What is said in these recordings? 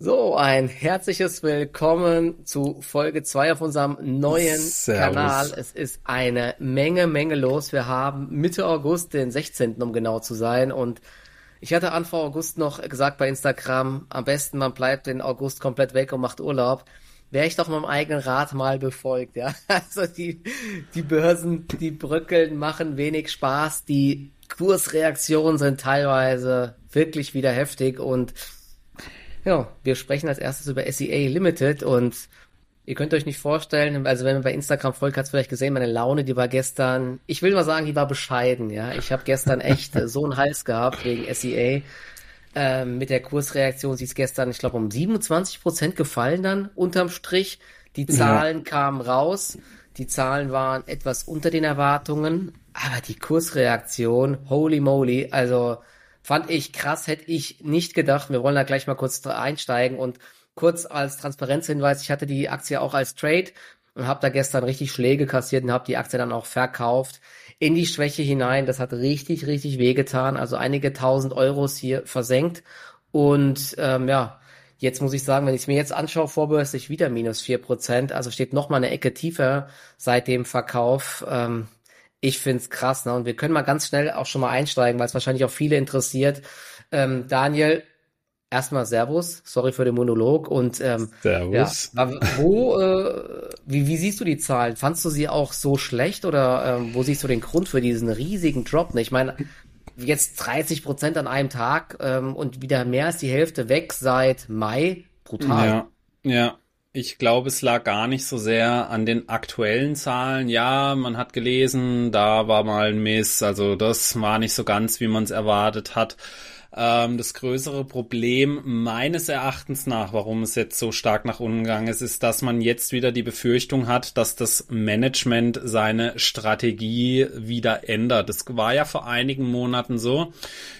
So, ein herzliches Willkommen zu Folge 2 auf unserem neuen Servus. Kanal. Es ist eine Menge, Menge los. Wir haben Mitte August, den 16. um genau zu sein. Und ich hatte Anfang August noch gesagt bei Instagram, am besten man bleibt den August komplett weg und macht Urlaub. Wäre ich doch meinem eigenen Rat mal befolgt, ja. Also die, die Börsen, die bröckeln, machen wenig Spaß. Die Kursreaktionen sind teilweise wirklich wieder heftig und ja, wir sprechen als erstes über SEA Limited und ihr könnt euch nicht vorstellen, also wenn man bei Instagram folgt, hat es vielleicht gesehen, meine Laune, die war gestern, ich will mal sagen, die war bescheiden, ja. Ich habe gestern echt so einen Hals gehabt wegen SEA. Ähm, mit der Kursreaktion, sie ist gestern, ich glaube, um 27 Prozent gefallen dann unterm Strich. Die Zahlen ja. kamen raus. Die Zahlen waren etwas unter den Erwartungen, aber die Kursreaktion, holy moly, also Fand ich krass, hätte ich nicht gedacht. Wir wollen da gleich mal kurz einsteigen und kurz als Transparenzhinweis, ich hatte die Aktie auch als Trade und habe da gestern richtig Schläge kassiert und habe die Aktie dann auch verkauft in die Schwäche hinein. Das hat richtig, richtig wehgetan. Also einige tausend Euros hier versenkt. Und ähm, ja, jetzt muss ich sagen, wenn ich es mir jetzt anschaue, vorbörslich wieder minus vier Prozent. Also steht noch mal eine Ecke tiefer seit dem Verkauf. Ähm, ich find's krass, ne? Und wir können mal ganz schnell auch schon mal einsteigen, weil es wahrscheinlich auch viele interessiert. Ähm, Daniel, erstmal Servus, sorry für den Monolog und ähm, Servus. Ja, wo, äh, wie, wie siehst du die Zahlen? Fandst du sie auch so schlecht oder ähm, wo siehst du den Grund für diesen riesigen Drop? Ne? Ich meine, jetzt 30 Prozent an einem Tag ähm, und wieder mehr als die Hälfte weg seit Mai, brutal. Ja, ja. Ich glaube, es lag gar nicht so sehr an den aktuellen Zahlen. Ja, man hat gelesen, da war mal ein Miss, also das war nicht so ganz, wie man es erwartet hat. Ähm, das größere Problem meines Erachtens nach, warum es jetzt so stark nach unten gegangen ist, ist, dass man jetzt wieder die Befürchtung hat, dass das Management seine Strategie wieder ändert. Das war ja vor einigen Monaten so,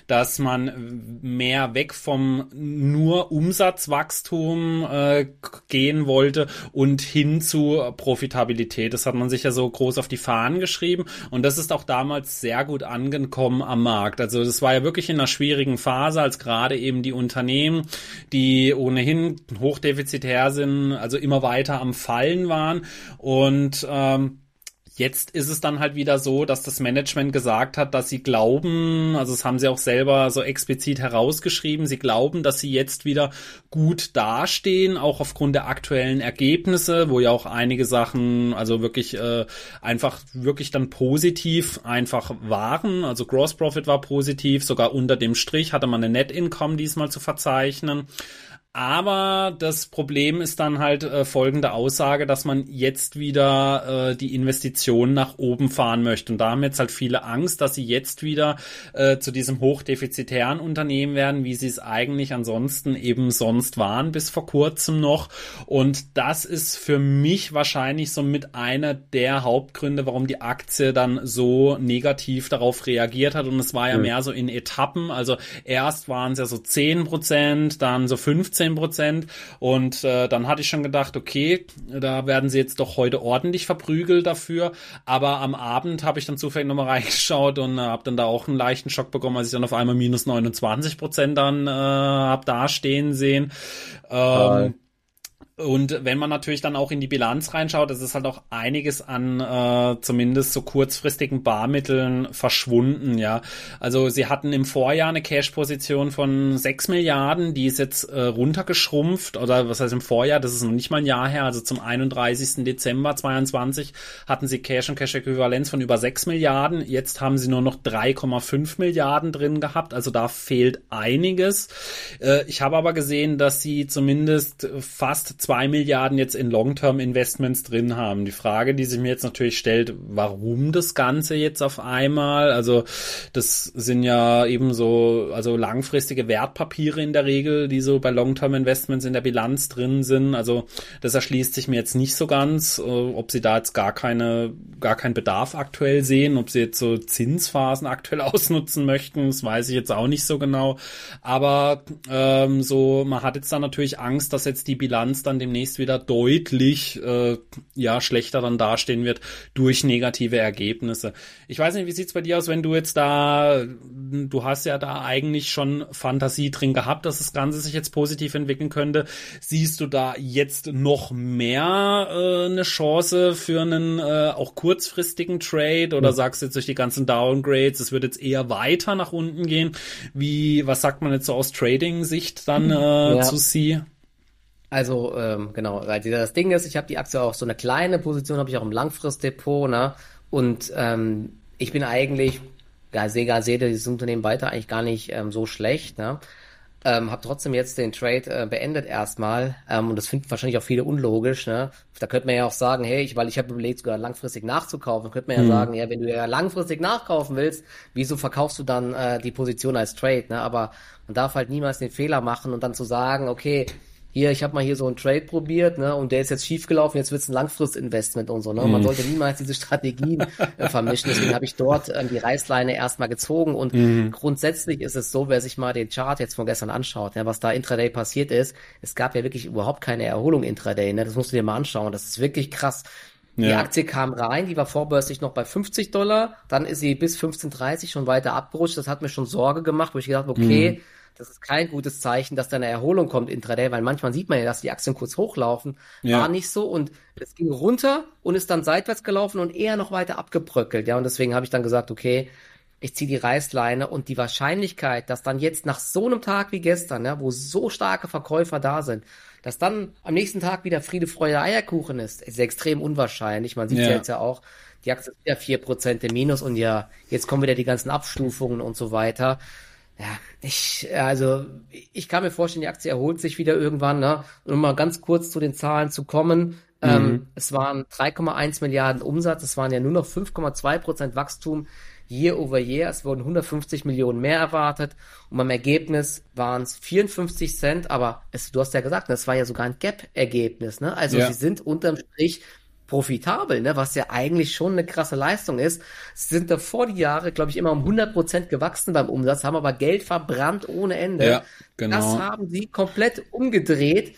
dass man mehr weg vom nur Umsatzwachstum äh, gehen wollte und hin zu Profitabilität. Das hat man sich ja so groß auf die Fahnen geschrieben und das ist auch damals sehr gut angekommen am Markt. Also das war ja wirklich in einer schwierigen Phase, als gerade eben die Unternehmen, die ohnehin hochdefizitär sind, also immer weiter am Fallen waren. Und ähm, Jetzt ist es dann halt wieder so, dass das Management gesagt hat, dass sie glauben, also das haben sie auch selber so explizit herausgeschrieben, sie glauben, dass sie jetzt wieder gut dastehen, auch aufgrund der aktuellen Ergebnisse, wo ja auch einige Sachen, also wirklich äh, einfach wirklich dann positiv einfach waren. Also Gross Profit war positiv, sogar unter dem Strich hatte man eine Net Income diesmal zu verzeichnen. Aber das Problem ist dann halt äh, folgende Aussage, dass man jetzt wieder äh, die Investitionen nach oben fahren möchte. Und da haben jetzt halt viele Angst, dass sie jetzt wieder äh, zu diesem hochdefizitären Unternehmen werden, wie sie es eigentlich ansonsten eben sonst waren bis vor kurzem noch. Und das ist für mich wahrscheinlich so mit einer der Hauptgründe, warum die Aktie dann so negativ darauf reagiert hat. Und es war ja mhm. mehr so in Etappen. Also erst waren es ja so 10 Prozent, dann so 15 15 Prozent. Und äh, dann hatte ich schon gedacht, okay, da werden sie jetzt doch heute ordentlich verprügelt dafür. Aber am Abend habe ich dann zufällig nochmal reingeschaut und äh, habe dann da auch einen leichten Schock bekommen, als ich dann auf einmal minus 29 Prozent dann äh, habe dastehen sehen. Ähm, und wenn man natürlich dann auch in die Bilanz reinschaut, das ist halt auch einiges an äh, zumindest so kurzfristigen Barmitteln verschwunden, ja. Also sie hatten im Vorjahr eine Cash-Position von 6 Milliarden, die ist jetzt äh, runtergeschrumpft, oder was heißt im Vorjahr, das ist noch nicht mal ein Jahr her, also zum 31. Dezember 22 hatten sie Cash und Cash-Äquivalenz von über 6 Milliarden, jetzt haben sie nur noch 3,5 Milliarden drin gehabt, also da fehlt einiges. Äh, ich habe aber gesehen, dass sie zumindest fast zwei Milliarden jetzt in Long-Term-Investments drin haben. Die Frage, die sich mir jetzt natürlich stellt, warum das Ganze jetzt auf einmal? Also das sind ja eben so, also langfristige Wertpapiere in der Regel, die so bei Long-Term-Investments in der Bilanz drin sind. Also das erschließt sich mir jetzt nicht so ganz, äh, ob sie da jetzt gar keine, gar keinen Bedarf aktuell sehen, ob sie jetzt so Zinsphasen aktuell ausnutzen möchten, das weiß ich jetzt auch nicht so genau. Aber ähm, so, man hat jetzt dann natürlich Angst, dass jetzt die Bilanz dann dann demnächst wieder deutlich äh, ja schlechter dann dastehen wird durch negative Ergebnisse. Ich weiß nicht, wie sieht's bei dir aus, wenn du jetzt da, du hast ja da eigentlich schon Fantasie drin gehabt, dass das Ganze sich jetzt positiv entwickeln könnte. Siehst du da jetzt noch mehr äh, eine Chance für einen äh, auch kurzfristigen Trade oder mhm. sagst du jetzt durch die ganzen Downgrades, es wird jetzt eher weiter nach unten gehen? Wie, was sagt man jetzt so aus Trading-Sicht dann äh, ja. zu sie? Also ähm, genau, weil das Ding ist, ich habe die Aktie auch so eine kleine Position, habe ich auch im Langfristdepot, ne? Und ähm, ich bin eigentlich, ja, sehe sehe dieses Unternehmen weiter eigentlich gar nicht ähm, so schlecht, ne? Ähm, habe trotzdem jetzt den Trade äh, beendet erstmal ähm, und das finden wahrscheinlich auch viele unlogisch. Ne? Da könnte man ja auch sagen, hey, ich, weil ich habe überlegt, sogar langfristig nachzukaufen, könnte man ja mhm. sagen, ja, wenn du ja langfristig nachkaufen willst, wieso verkaufst du dann äh, die Position als Trade? Ne? Aber man darf halt niemals den Fehler machen und dann zu sagen, okay, hier, ich habe mal hier so einen Trade probiert, ne, und der ist jetzt schiefgelaufen, jetzt wird's ein Langfristinvestment und so, ne? Man mhm. sollte niemals diese Strategien äh, vermischen. Deswegen habe ich dort ähm, die Reißleine erstmal gezogen und mhm. grundsätzlich ist es so, wer sich mal den Chart jetzt von gestern anschaut, ja, was da intraday passiert ist, es gab ja wirklich überhaupt keine Erholung intraday, ne? Das musst du dir mal anschauen. Das ist wirklich krass. Die ja. Aktie kam rein, die war vorbörslich noch bei 50 Dollar, dann ist sie bis 15,30 schon weiter abgerutscht. Das hat mir schon Sorge gemacht, wo ich gedacht, okay, mhm das ist kein gutes Zeichen, dass da eine Erholung kommt intraday, weil manchmal sieht man ja, dass die Aktien kurz hochlaufen. Ja. War nicht so und es ging runter und ist dann seitwärts gelaufen und eher noch weiter abgebröckelt. Ja, und deswegen habe ich dann gesagt, okay, ich ziehe die Reißleine und die Wahrscheinlichkeit, dass dann jetzt nach so einem Tag wie gestern, ja, wo so starke Verkäufer da sind, dass dann am nächsten Tag wieder Friede, Freude, Eierkuchen ist, ist extrem unwahrscheinlich. Man sieht ja. jetzt ja auch, die Aktie ist wieder vier Prozent im Minus und ja, jetzt kommen wieder die ganzen Abstufungen und so weiter ja, ich, also ich kann mir vorstellen, die Aktie erholt sich wieder irgendwann, ne? Und um mal ganz kurz zu den Zahlen zu kommen. Mhm. Ähm, es waren 3,1 Milliarden Umsatz, es waren ja nur noch 5,2 Prozent Wachstum year over year. Es wurden 150 Millionen mehr erwartet und beim Ergebnis waren es 54 Cent, aber es, du hast ja gesagt, das war ja sogar ein Gap-Ergebnis, ne? Also ja. sie sind unterm Strich profitabel, ne? was ja eigentlich schon eine krasse Leistung ist. Sie sind davor die Jahre, glaube ich, immer um 100 Prozent gewachsen beim Umsatz, haben aber Geld verbrannt ohne Ende. Ja, genau. Das haben sie komplett umgedreht.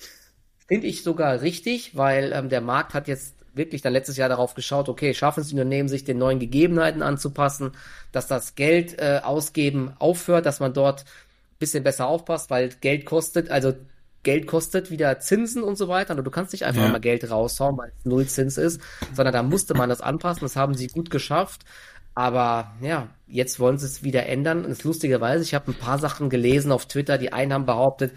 Finde ich sogar richtig, weil ähm, der Markt hat jetzt wirklich dann letztes Jahr darauf geschaut, okay, schaffen es die Unternehmen, sich den neuen Gegebenheiten anzupassen, dass das Geld äh, ausgeben aufhört, dass man dort bisschen besser aufpasst, weil Geld kostet, also Geld kostet, wieder Zinsen und so weiter. Und du kannst nicht einfach ja. mal Geld raushauen, weil es null Zins ist, sondern da musste man das anpassen. Das haben sie gut geschafft. Aber ja, jetzt wollen sie es wieder ändern. Und es ist lustigerweise, ich habe ein paar Sachen gelesen auf Twitter. Die einen haben behauptet,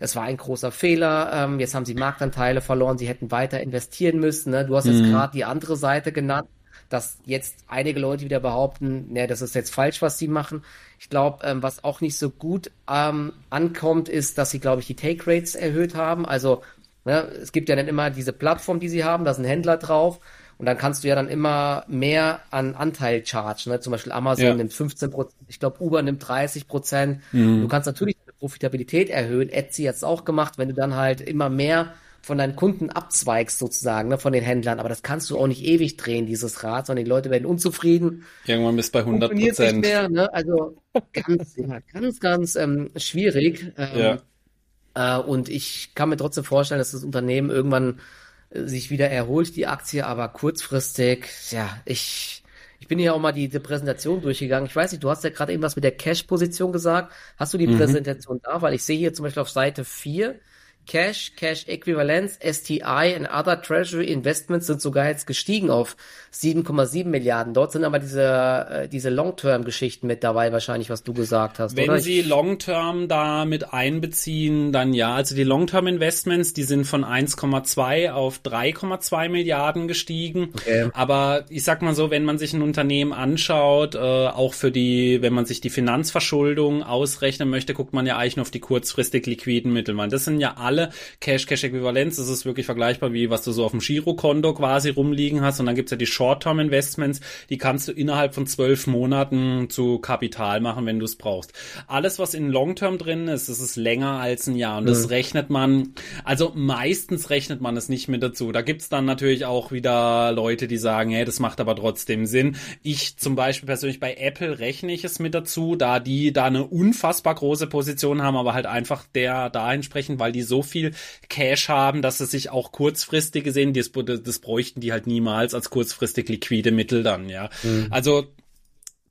es war ein großer Fehler. Ähm, jetzt haben sie Marktanteile verloren. Sie hätten weiter investieren müssen. Ne? Du hast jetzt mhm. gerade die andere Seite genannt dass jetzt einige Leute wieder behaupten, ne, das ist jetzt falsch, was sie machen. Ich glaube, ähm, was auch nicht so gut ähm, ankommt, ist, dass sie, glaube ich, die Take Rates erhöht haben. Also ne, es gibt ja dann immer diese Plattform, die sie haben, da sind Händler drauf. Und dann kannst du ja dann immer mehr an Anteil chargen. Ne? Zum Beispiel Amazon ja. nimmt 15 Prozent, ich glaube Uber nimmt 30 Prozent. Mhm. Du kannst natürlich die Profitabilität erhöhen. Etsy hat es auch gemacht, wenn du dann halt immer mehr von deinen Kunden abzweigst sozusagen, ne, von den Händlern. Aber das kannst du auch nicht ewig drehen, dieses Rad, sondern die Leute werden unzufrieden. Irgendwann bist du bei 100 Prozent. Ne? Also ganz, ja, ganz, ganz ähm, schwierig. Ähm, ja. Äh, und ich kann mir trotzdem vorstellen, dass das Unternehmen irgendwann äh, sich wieder erholt, die Aktie, aber kurzfristig, ja, ich, ich bin hier auch mal die, die Präsentation durchgegangen. Ich weiß nicht, du hast ja gerade eben was mit der Cash-Position gesagt. Hast du die mhm. Präsentation da? Weil ich sehe hier zum Beispiel auf Seite 4, Cash, Cash Equivalents, STI und Other Treasury Investments sind sogar jetzt gestiegen auf 7,7 Milliarden. Dort sind aber diese, äh, diese Long-Term-Geschichten mit dabei, wahrscheinlich, was du gesagt hast. Wenn oder? Sie Long-Term da mit einbeziehen, dann ja. Also die Long-Term-Investments, die sind von 1,2 auf 3,2 Milliarden gestiegen. Okay. Aber ich sag mal so, wenn man sich ein Unternehmen anschaut, äh, auch für die, wenn man sich die Finanzverschuldung ausrechnen möchte, guckt man ja eigentlich nur auf die kurzfristig liquiden Mittel. Man, das sind ja alle alle Cash-Cash-Äquivalenz. Das ist wirklich vergleichbar wie was du so auf dem Girokonto quasi rumliegen hast. Und dann gibt's ja die Short-Term-Investments, die kannst du innerhalb von zwölf Monaten zu Kapital machen, wenn du es brauchst. Alles, was in Long-Term drin ist, das ist länger als ein Jahr. Und mhm. das rechnet man, also meistens rechnet man es nicht mit dazu. Da gibt's dann natürlich auch wieder Leute, die sagen, hey, das macht aber trotzdem Sinn. Ich zum Beispiel persönlich bei Apple rechne ich es mit dazu, da die da eine unfassbar große Position haben, aber halt einfach der da entsprechend, weil die so viel Cash haben, dass sie sich auch kurzfristig gesehen, das, das bräuchten die halt niemals als kurzfristig liquide Mittel dann, ja. Mhm. Also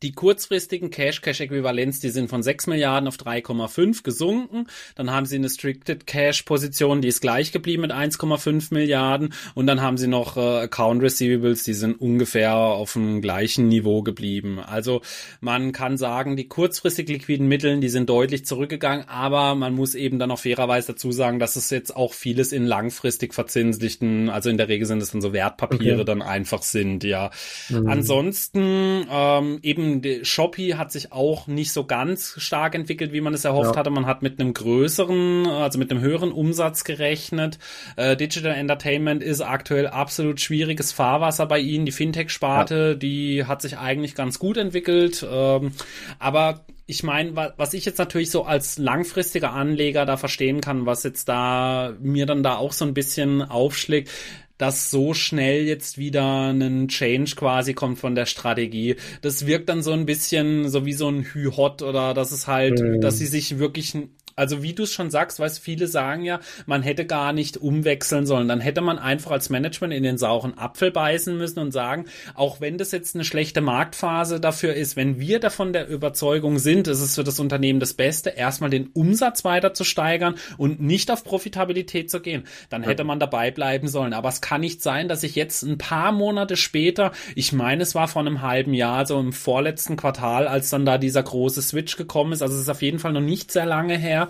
die kurzfristigen Cash-Cash-Äquivalenz, die sind von 6 Milliarden auf 3,5 gesunken. Dann haben sie eine Stricted Cash-Position, die ist gleich geblieben mit 1,5 Milliarden. Und dann haben sie noch äh, Account Receivables, die sind ungefähr auf dem gleichen Niveau geblieben. Also man kann sagen, die kurzfristig liquiden Mitteln, die sind deutlich zurückgegangen. Aber man muss eben dann auch fairerweise dazu sagen, dass es jetzt auch vieles in langfristig verzinslichten, also in der Regel sind es dann so Wertpapiere okay. dann einfach sind, ja. Mhm. Ansonsten ähm, eben eben Shopee hat sich auch nicht so ganz stark entwickelt, wie man es erhofft ja. hatte. Man hat mit einem größeren, also mit einem höheren Umsatz gerechnet. Äh, Digital Entertainment ist aktuell absolut schwieriges Fahrwasser bei ihnen. Die Fintech-Sparte, ja. die hat sich eigentlich ganz gut entwickelt. Ähm, aber ich meine, was ich jetzt natürlich so als langfristiger Anleger da verstehen kann, was jetzt da mir dann da auch so ein bisschen aufschlägt, dass so schnell jetzt wieder ein Change quasi kommt von der Strategie. Das wirkt dann so ein bisschen so wie so ein Hü-Hot oder dass es halt, mhm. dass sie sich wirklich also wie du es schon sagst, weißt viele sagen ja, man hätte gar nicht umwechseln sollen. Dann hätte man einfach als Management in den sauren Apfel beißen müssen und sagen, auch wenn das jetzt eine schlechte Marktphase dafür ist, wenn wir davon der Überzeugung sind, es ist für das Unternehmen das Beste, erstmal den Umsatz weiter zu steigern und nicht auf Profitabilität zu gehen, dann hätte man dabei bleiben sollen. Aber es kann nicht sein, dass ich jetzt ein paar Monate später, ich meine, es war vor einem halben Jahr, so im vorletzten Quartal, als dann da dieser große Switch gekommen ist, also es ist auf jeden Fall noch nicht sehr lange her,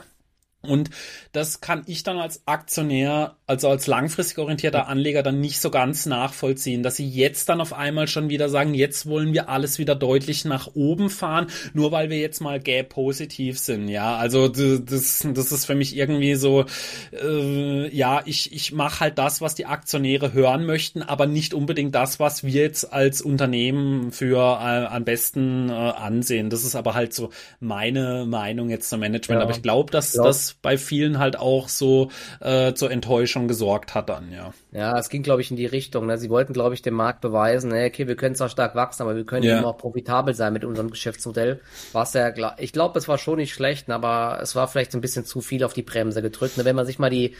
und das kann ich dann als Aktionär, also als langfristig orientierter Anleger dann nicht so ganz nachvollziehen, dass sie jetzt dann auf einmal schon wieder sagen, jetzt wollen wir alles wieder deutlich nach oben fahren, nur weil wir jetzt mal gap positiv sind. Ja, also das, das ist für mich irgendwie so, äh, ja, ich, ich mache halt das, was die Aktionäre hören möchten, aber nicht unbedingt das, was wir jetzt als Unternehmen für äh, am besten äh, ansehen. Das ist aber halt so meine Meinung jetzt zum Management. Ja. Aber ich glaube, dass ja. das bei vielen halt auch so äh, zur Enttäuschung gesorgt hat dann, ja. Ja, es ging, glaube ich, in die Richtung. Ne? Sie wollten, glaube ich, dem Markt beweisen, ne, okay, wir können zwar stark wachsen, aber wir können ja. eben auch profitabel sein mit unserem Geschäftsmodell. Was ja, ich glaube, es war schon nicht schlecht, aber es war vielleicht ein bisschen zu viel auf die Bremse gedrückt. Ne? Wenn man sich mal die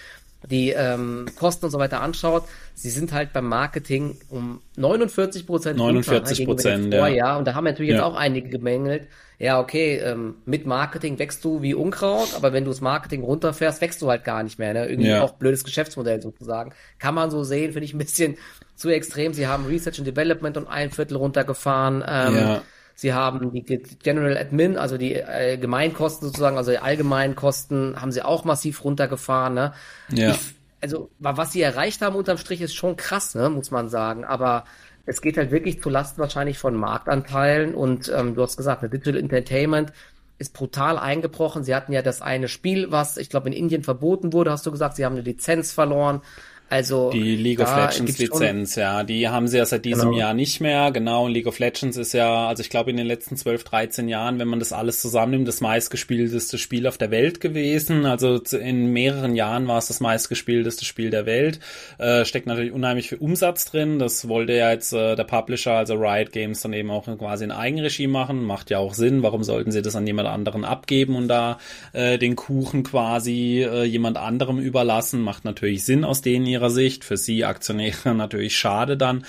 die ähm, Kosten und so weiter anschaut, sie sind halt beim Marketing um 49 Prozent 49 Prozent, ja. ja. Und da haben natürlich ja. jetzt auch einige gemängelt, ja, okay, ähm, mit Marketing wächst du wie Unkraut, aber wenn du das Marketing runterfährst, wächst du halt gar nicht mehr. Ne? Irgendwie ja. auch blödes Geschäftsmodell sozusagen. Kann man so sehen, finde ich ein bisschen zu extrem. Sie haben Research and Development um ein Viertel runtergefahren. Ähm, ja. Sie haben die General Admin, also die äh, Gemeinkosten sozusagen, also die allgemeinen Kosten, haben sie auch massiv runtergefahren. Ne? Ja. Ich, also was sie erreicht haben unterm Strich ist schon krass, ne, muss man sagen. Aber es geht halt wirklich zu Lasten wahrscheinlich von Marktanteilen und ähm, du hast gesagt, eine Digital Entertainment ist brutal eingebrochen. Sie hatten ja das eine Spiel, was ich glaube in Indien verboten wurde, hast du gesagt, sie haben eine Lizenz verloren. Also die League of Legends Lizenz, ja, die haben sie ja seit diesem genau. Jahr nicht mehr. Genau, und League of Legends ist ja, also ich glaube in den letzten 12, 13 Jahren, wenn man das alles zusammennimmt, das meistgespielteste Spiel auf der Welt gewesen. Also in mehreren Jahren war es das meistgespielteste Spiel der Welt. Äh, steckt natürlich unheimlich viel Umsatz drin. Das wollte ja jetzt äh, der Publisher, also Riot Games, dann eben auch quasi in Eigenregie machen. Macht ja auch Sinn. Warum sollten sie das an jemand anderen abgeben und da äh, den Kuchen quasi äh, jemand anderem überlassen? Macht natürlich Sinn aus denen ihrer Sicht. Für sie Aktionäre natürlich schade dann.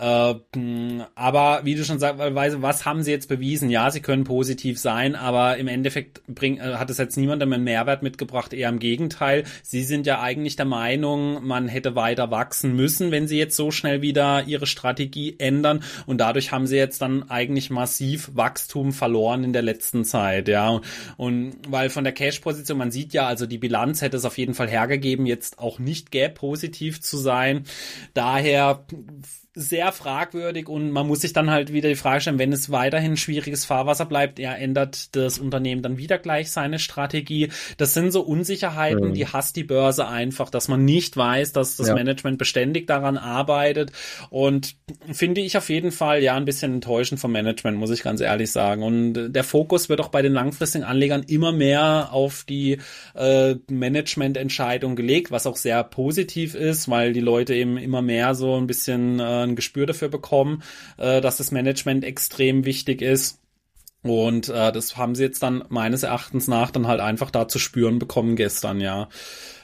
Äh, aber wie du schon sagst, was haben sie jetzt bewiesen? Ja, sie können positiv sein, aber im Endeffekt bring, äh, hat es jetzt niemandem einen Mehrwert mitgebracht, eher im Gegenteil. Sie sind ja eigentlich der Meinung, man hätte weiter wachsen müssen, wenn sie jetzt so schnell wieder ihre Strategie ändern und dadurch haben sie jetzt dann eigentlich massiv Wachstum verloren in der letzten Zeit, ja. Und weil von der Cash-Position, man sieht ja, also die Bilanz hätte es auf jeden Fall hergegeben, jetzt auch nicht gap positiv zu sein. Daher sehr fragwürdig und man muss sich dann halt wieder die Frage stellen, wenn es weiterhin schwieriges Fahrwasser bleibt, ja, ändert das Unternehmen dann wieder gleich seine Strategie. Das sind so Unsicherheiten, mhm. die hasst die Börse einfach, dass man nicht weiß, dass das ja. Management beständig daran arbeitet und finde ich auf jeden Fall ja ein bisschen enttäuschend vom Management, muss ich ganz ehrlich sagen. Und der Fokus wird auch bei den langfristigen Anlegern immer mehr auf die äh, Managemententscheidung gelegt, was auch sehr positiv ist, weil die Leute eben immer mehr so ein bisschen äh, ein Gespür dafür bekommen, äh, dass das Management extrem wichtig ist. Und äh, das haben sie jetzt dann meines Erachtens nach dann halt einfach da zu spüren bekommen gestern, ja.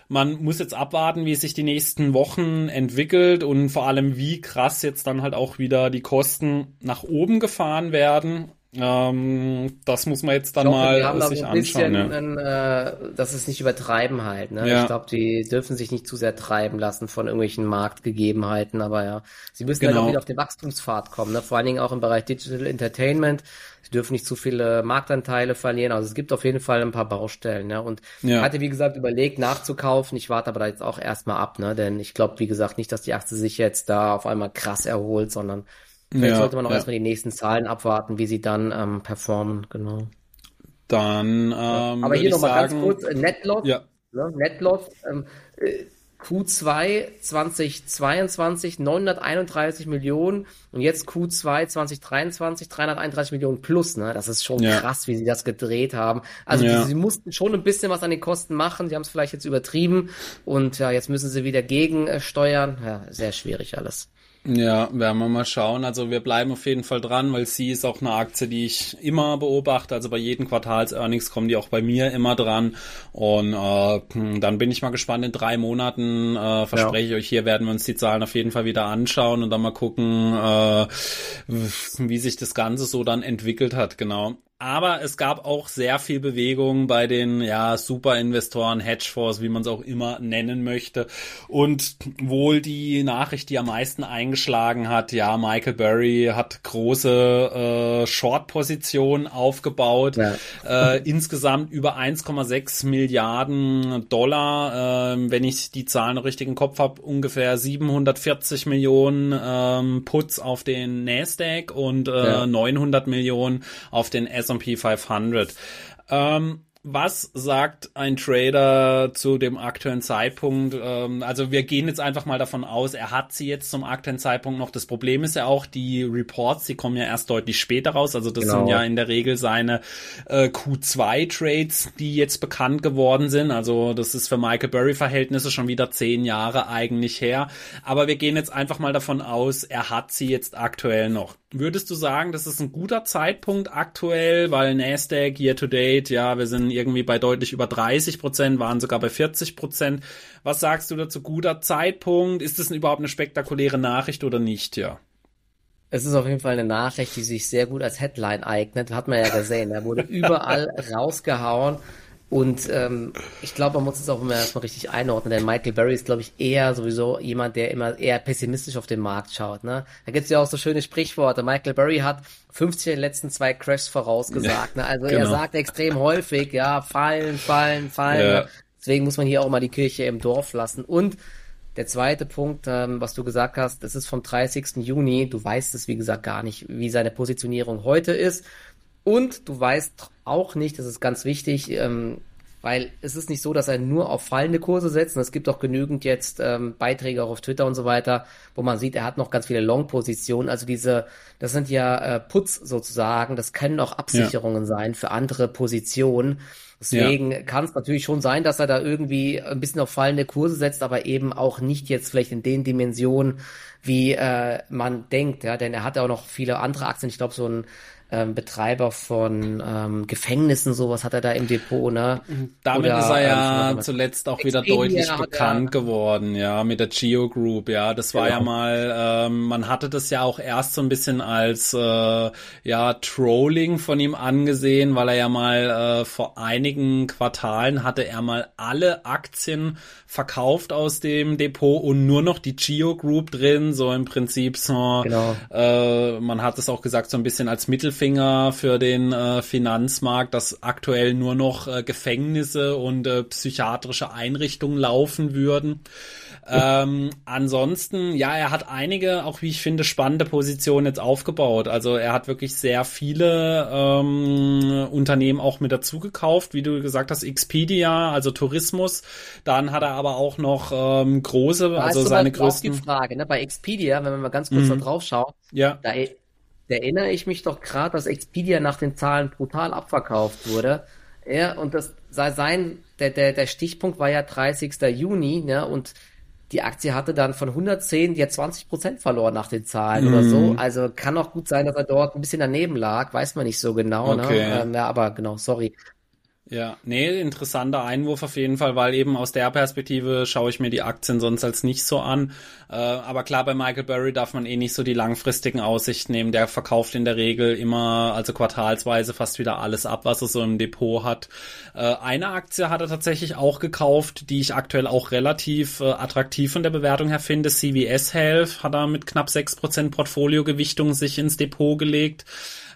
Man muss jetzt abwarten, wie sich die nächsten Wochen entwickelt und vor allem, wie krass jetzt dann halt auch wieder die Kosten nach oben gefahren werden. Ähm, das muss man jetzt dann ich mal hoffe, sich da anschauen. Bisschen, Ja. ein, äh, dass es nicht übertreiben halt. Ne? Ja. Ich glaube, die dürfen sich nicht zu sehr treiben lassen von irgendwelchen Marktgegebenheiten. Aber ja, sie müssen Genau. halt auch wieder auf den Wachstumspfad kommen. Ne? Vor allen Dingen auch im Bereich Digital Entertainment. Sie dürfen nicht zu viele Marktanteile verlieren. Also es gibt auf jeden Fall ein paar Baustellen. Ne? Und Ja. ich hatte, wie gesagt, überlegt, nachzukaufen. Ich warte aber da jetzt auch erstmal ab. Ne? Denn ich glaube, wie gesagt, nicht, dass die Aktie sich jetzt da auf einmal krass erholt, sondern vielleicht Ja, sollte man auch ja. erstmal die nächsten Zahlen abwarten, wie sie dann ähm, performen. Genau. Dann ähm, Aber hier nochmal ganz kurz, äh, Netloss, Ja. ne, Netloss, ähm, äh, Q2 2022 931 Millionen und jetzt Q2 2023 331 Millionen plus, ne? Das ist schon Ja. krass, wie sie das gedreht haben. Also Ja. die, sie mussten schon ein bisschen was an den Kosten machen, sie haben es vielleicht jetzt übertrieben und ja, jetzt müssen sie wieder gegensteuern. Ja, sehr schwierig alles. Ja, werden wir mal schauen. Also wir bleiben auf jeden Fall dran, weil sie ist auch eine Aktie, die ich immer beobachte. Also bei jedem Quartals-Earnings kommen die auch bei mir immer dran. Und äh, hm, dann bin ich mal gespannt. In drei Monaten äh, verspreche ich euch, hier werden wir uns die Zahlen auf jeden Fall wieder anschauen und dann mal gucken, äh, wie sich das Ganze so dann entwickelt hat. Genau. Aber es gab auch sehr viel Bewegung bei den ja, Superinvestoren, Hedgefonds, wie man es auch immer nennen möchte. Und wohl die Nachricht, die am meisten eingeschlagen hat, ja, Michael Burry hat große äh, Short-Positionen aufgebaut. Ja. Äh, insgesamt über 1,6 Milliarden Dollar, ähm, wenn ich die Zahlen richtig im Kopf habe, ungefähr 740 Millionen ähm, Puts auf den Nasdaq und äh, Ja. 900 Millionen auf den S&P 500. Ähm, was sagt ein Trader zu dem aktuellen Zeitpunkt? Ähm, also wir gehen jetzt einfach mal davon aus, er hat sie jetzt zum aktuellen Zeitpunkt noch. Das Problem ist ja auch, die Reports, die kommen ja erst deutlich später raus. Also das Genau. sind ja in der Regel seine äh, Q2-Trades, die jetzt bekannt geworden sind. Also das ist für Michael Burry-Verhältnisse schon wieder zehn Jahre eigentlich her. Aber wir gehen jetzt einfach mal davon aus, er hat sie jetzt aktuell noch. Würdest du sagen, das ist ein guter Zeitpunkt aktuell, weil Nasdaq year to date, ja, wir sind irgendwie bei deutlich über 30 Prozent, waren sogar bei 40 Prozent. Was sagst du dazu? Guter Zeitpunkt? Ist das überhaupt eine spektakuläre Nachricht oder nicht? Ja. Es ist auf jeden Fall eine Nachricht, die sich sehr gut als Headline eignet. Hat man ja gesehen. Er wurde überall rausgehauen. Und ähm, ich glaube, man muss es auch immer erstmal richtig einordnen, denn Michael Berry ist, glaube ich, eher sowieso jemand, der immer eher pessimistisch auf den Markt schaut. Ne? Da gibt's ja auch so schöne Sprichworte. Michael Berry hat 50 der letzten zwei Crashs vorausgesagt. Ne? Also er genau. sagt extrem häufig, ja, fallen, fallen, fallen. Ja. Ne? Deswegen muss man hier auch mal die Kirche im Dorf lassen. Und der zweite Punkt, ähm, was du gesagt hast, das ist vom 30. Juni. Du weißt es, wie gesagt, gar nicht, wie seine Positionierung heute ist. Und du weißt auch nicht, das ist ganz wichtig, ähm, weil es ist nicht so, dass er nur auf fallende Kurse setzt. Und es gibt auch genügend jetzt ähm, Beiträge auch auf Twitter und so weiter, wo man sieht, er hat noch ganz viele Long-Positionen. Also diese, das sind ja äh, Puts sozusagen, das können auch Absicherungen sein für andere Positionen. Deswegen kann es natürlich schon sein, dass er da irgendwie ein bisschen auf fallende Kurse setzt, aber eben auch nicht jetzt vielleicht in den Dimensionen, wie äh, man denkt, ja, denn er hat ja auch noch viele andere Aktien. Ich glaube, so ein ähm, Betreiber von ähm, Gefängnissen, sowas hat er da im Depot, ne? Damit Oder, ist er ähm, ja mal. zuletzt auch wieder deutlich hat er- bekannt geworden, ja, mit der Geo Group, ja. Das war ja Genau. mal, ähm, man hatte das ja auch erst so ein bisschen als äh, ja Trolling von ihm angesehen, weil er ja mal äh, vor einigen Quartalen hatte er mal alle Aktien verkauft aus dem Depot und nur noch die Geo Group drin, so im Prinzip so Genau. äh, man hat es auch gesagt, so ein bisschen als Mittelfinger für den äh, Finanzmarkt, dass aktuell nur noch äh, Gefängnisse und äh, psychiatrische Einrichtungen laufen würden. Ähm, ansonsten, ja, er hat einige, auch wie ich finde, spannende Positionen jetzt aufgebaut. Also er hat wirklich sehr viele ähm, Unternehmen auch mit dazu gekauft, wie du gesagt hast, Expedia, also Tourismus. Dann hat er aber auch noch ähm, große, Da also ist seine Beispiel auch die größten. Frage, ne? Bei Expedia, wenn wir mal ganz kurz Mhm. da drauf schauen, Ja, da, da erinnere ich mich doch gerade, dass Expedia nach den Zahlen brutal abverkauft wurde. Ja, und das sei sein, der, der, der Stichpunkt war ja 30. Juni, ne? Und die Aktie hatte dann von 110, die hat 20 Prozent verloren nach den Zahlen mhm. oder so. Mhm. Also kann auch gut sein, dass er dort ein bisschen daneben lag, weiß man nicht so genau. Ne? Okay. Ne? Ähm, ja, aber genau, sorry. Ja, nee, interessanter Einwurf auf jeden Fall, weil eben aus der Perspektive schaue ich mir die Aktien sonst als nicht so an. Äh, aber klar, bei Michael Burry darf man eh nicht so die langfristigen Aussichten nehmen. Der verkauft in der Regel immer, also quartalsweise fast wieder alles ab, was er so im Depot hat. Äh, eine Aktie hat er tatsächlich auch gekauft, die ich aktuell auch relativ äh, attraktiv von der Bewertung her finde. CVS Health hat er mit knapp sechs Prozent Portfoliogewichtung sich ins Depot gelegt.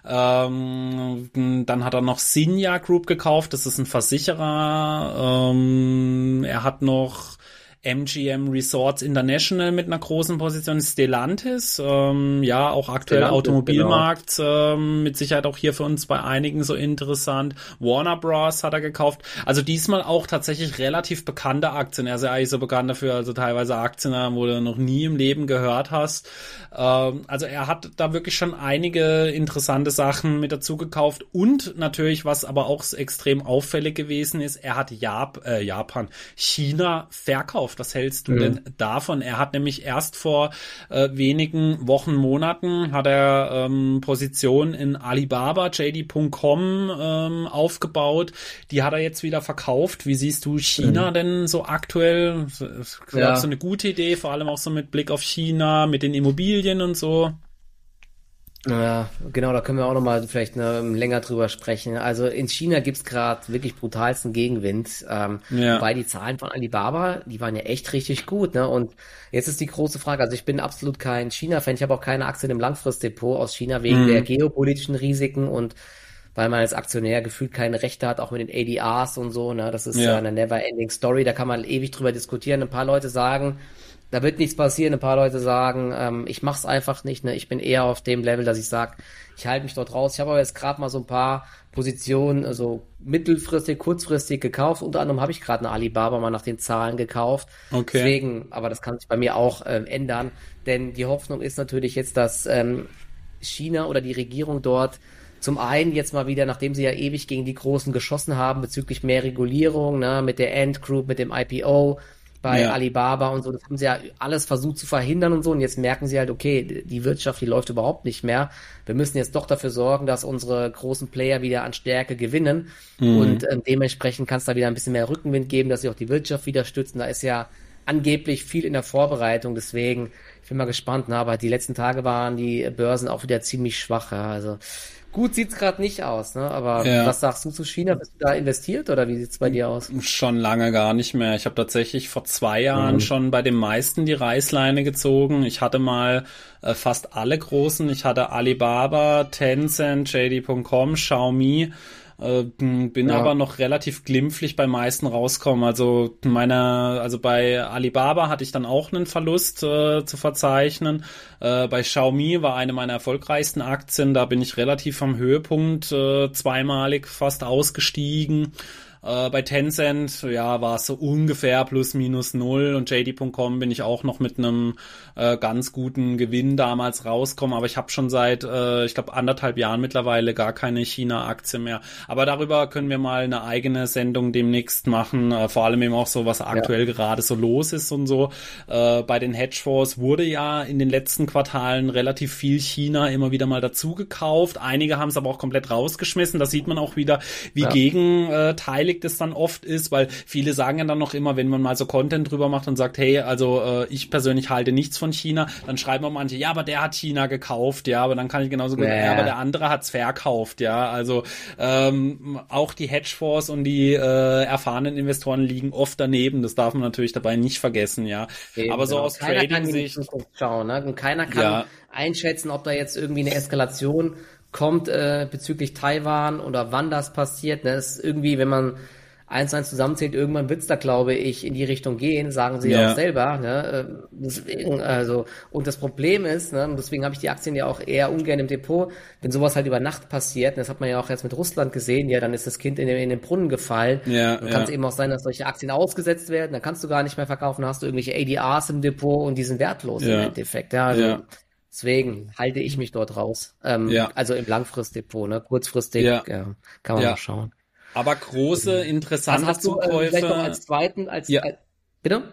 Ähm, dann hat er noch Sinja Group gekauft, das ist ein Versicherer. Ähm, er hat noch MGM Resorts International mit einer großen Position, Stellantis, ähm, ja, auch aktuell Stellantis, Automobilmarkt, genau. ähm, mit Sicherheit auch hier für uns bei einigen so interessant. Warner Bros. hat er gekauft. Also diesmal auch tatsächlich relativ bekannte Aktien. Er ist ja eigentlich so bekannt dafür, also teilweise Aktien, wo du noch nie im Leben gehört hast. Ähm, also er hat da wirklich schon einige interessante Sachen mit dazu gekauft und natürlich, was aber auch extrem auffällig gewesen ist, er hat Jap äh, Japan, China verkauft auf. Was hältst du ja. denn davon? Er hat nämlich erst vor äh, wenigen Wochen, Monaten hat er ähm, Position in Alibaba, JD.com ähm, aufgebaut. Die hat er jetzt wieder verkauft. Wie siehst du China ja. denn so aktuell? Ich ja. so eine gute Idee, vor allem auch so mit Blick auf China, mit den Immobilien und so. Ja, genau, da können wir auch nochmal vielleicht ne, länger drüber sprechen. Also in China gibt's gerade wirklich brutalsten Gegenwind. Ähm, ja. Wobei die Zahlen von Alibaba, die waren ja echt richtig gut. Ne? Und jetzt ist die große Frage, also ich bin absolut kein China-Fan, ich habe auch keine Aktien im Langfristdepot aus China wegen mhm. der geopolitischen Risiken und weil man als Aktionär gefühlt keine Rechte hat, auch mit den ADRs und so. Ne? Das ist ja eine never-ending Story, da kann man ewig drüber diskutieren. Ein paar Leute sagen, da wird nichts passieren. Ein paar Leute sagen, ähm, ich mach's einfach nicht. Ne? Ich bin eher auf dem Level, dass ich sage, ich halte mich dort raus. Ich habe aber jetzt gerade mal so ein paar Positionen, also mittelfristig, kurzfristig gekauft. Unter anderem habe ich gerade eine Alibaba mal nach den Zahlen gekauft. Okay. Deswegen, aber das kann sich bei mir auch ähm, ändern. Denn die Hoffnung ist natürlich jetzt, dass ähm, China oder die Regierung dort zum einen jetzt mal wieder, nachdem sie ja ewig gegen die Großen geschossen haben bezüglich mehr Regulierung, ne, mit der End Group, mit dem IPO, bei ja. Alibaba und so. Das haben sie ja alles versucht zu verhindern und so. Und jetzt merken sie halt, okay, die Wirtschaft, die läuft überhaupt nicht mehr. Wir müssen jetzt doch dafür sorgen, dass unsere großen Player wieder an Stärke gewinnen. Mhm. Und ähm, dementsprechend kann es da wieder ein bisschen mehr Rückenwind geben, dass sie auch die Wirtschaft wieder stützen. Da ist ja angeblich viel in der Vorbereitung. Deswegen, ich bin mal gespannt. Na, aber die letzten Tage waren die Börsen auch wieder ziemlich schwach. Ja. Also Gut sieht's gerade nicht aus, ne? Aber ja. was sagst du zu China? Bist du da investiert oder wie sieht's bei dir aus? Schon lange gar nicht mehr. Ich habe tatsächlich vor zwei Jahren mhm. schon bei den meisten die Reißleine gezogen. Ich hatte mal äh, fast alle großen. Ich hatte Alibaba, Tencent, JD.com, Xiaomi äh, bin ja. aber noch relativ glimpflich bei meisten rauskommen. Also meine, also bei Alibaba hatte ich dann auch einen Verlust äh, zu verzeichnen. Äh, bei Xiaomi war eine meiner erfolgreichsten Aktien. Da bin ich relativ am Höhepunkt äh, zweimalig fast ausgestiegen. Äh, bei Tencent, ja, war es so ungefähr plus minus null und JD.com bin ich auch noch mit einem äh, ganz guten Gewinn damals rauskommen, aber ich habe schon seit, äh, ich glaube, anderthalb Jahren mittlerweile gar keine China-Aktie mehr. Aber darüber können wir mal eine eigene Sendung demnächst machen, äh, vor allem eben auch so, was aktuell ja. gerade so los ist und so. Äh, bei den Hedgefonds wurde ja in den letzten Quartalen relativ viel China immer wieder mal dazu gekauft. Einige haben es aber auch komplett rausgeschmissen. Da sieht man auch wieder, wie ja. gegenteilig beteiligt es dann oft ist, weil viele sagen ja dann noch immer, wenn man mal so Content drüber macht und sagt, hey, also äh, ich persönlich halte nichts von China, dann schreiben auch manche, ja, aber der hat China gekauft, ja, aber dann kann ich genauso gut, ja, aber der andere hat's verkauft, ja, also ähm, auch die Hedgefonds und die äh, erfahrenen Investoren liegen oft daneben, das darf man natürlich dabei nicht vergessen, ja. Eben, aber so genau. aus Trading-Sicht schauen, ne? Und keiner kann ja. einschätzen, ob da jetzt irgendwie eine Eskalation kommt äh, bezüglich Taiwan oder wann das passiert. Ne? Ist irgendwie, wenn man eins eins zusammenzählt, irgendwann wird's da, glaube ich, in die Richtung gehen, sagen sie ja auch selber. Ne? Äh, deswegen, also, und das Problem ist, ne, und deswegen habe ich die Aktien ja auch eher ungern im Depot, wenn sowas halt über Nacht passiert, das hat man ja auch jetzt mit Russland gesehen, ja, dann ist das Kind in den, in den Brunnen gefallen. Ja, dann kann es eben auch sein, dass solche Aktien ausgesetzt werden, dann kannst du gar nicht mehr verkaufen, dann hast du irgendwelche ADRs im Depot und die sind wertlos ja. im Endeffekt. Ja, also, ja. Deswegen halte ich mich dort raus. Ähm, ja. Also im Langfristdepot, ne? Kurzfristig ja. äh, kann man ja. mal schauen. Aber große, interessante Was hast du, Zukäufe. Äh, vielleicht noch als zweiten, als, ja. als bitte?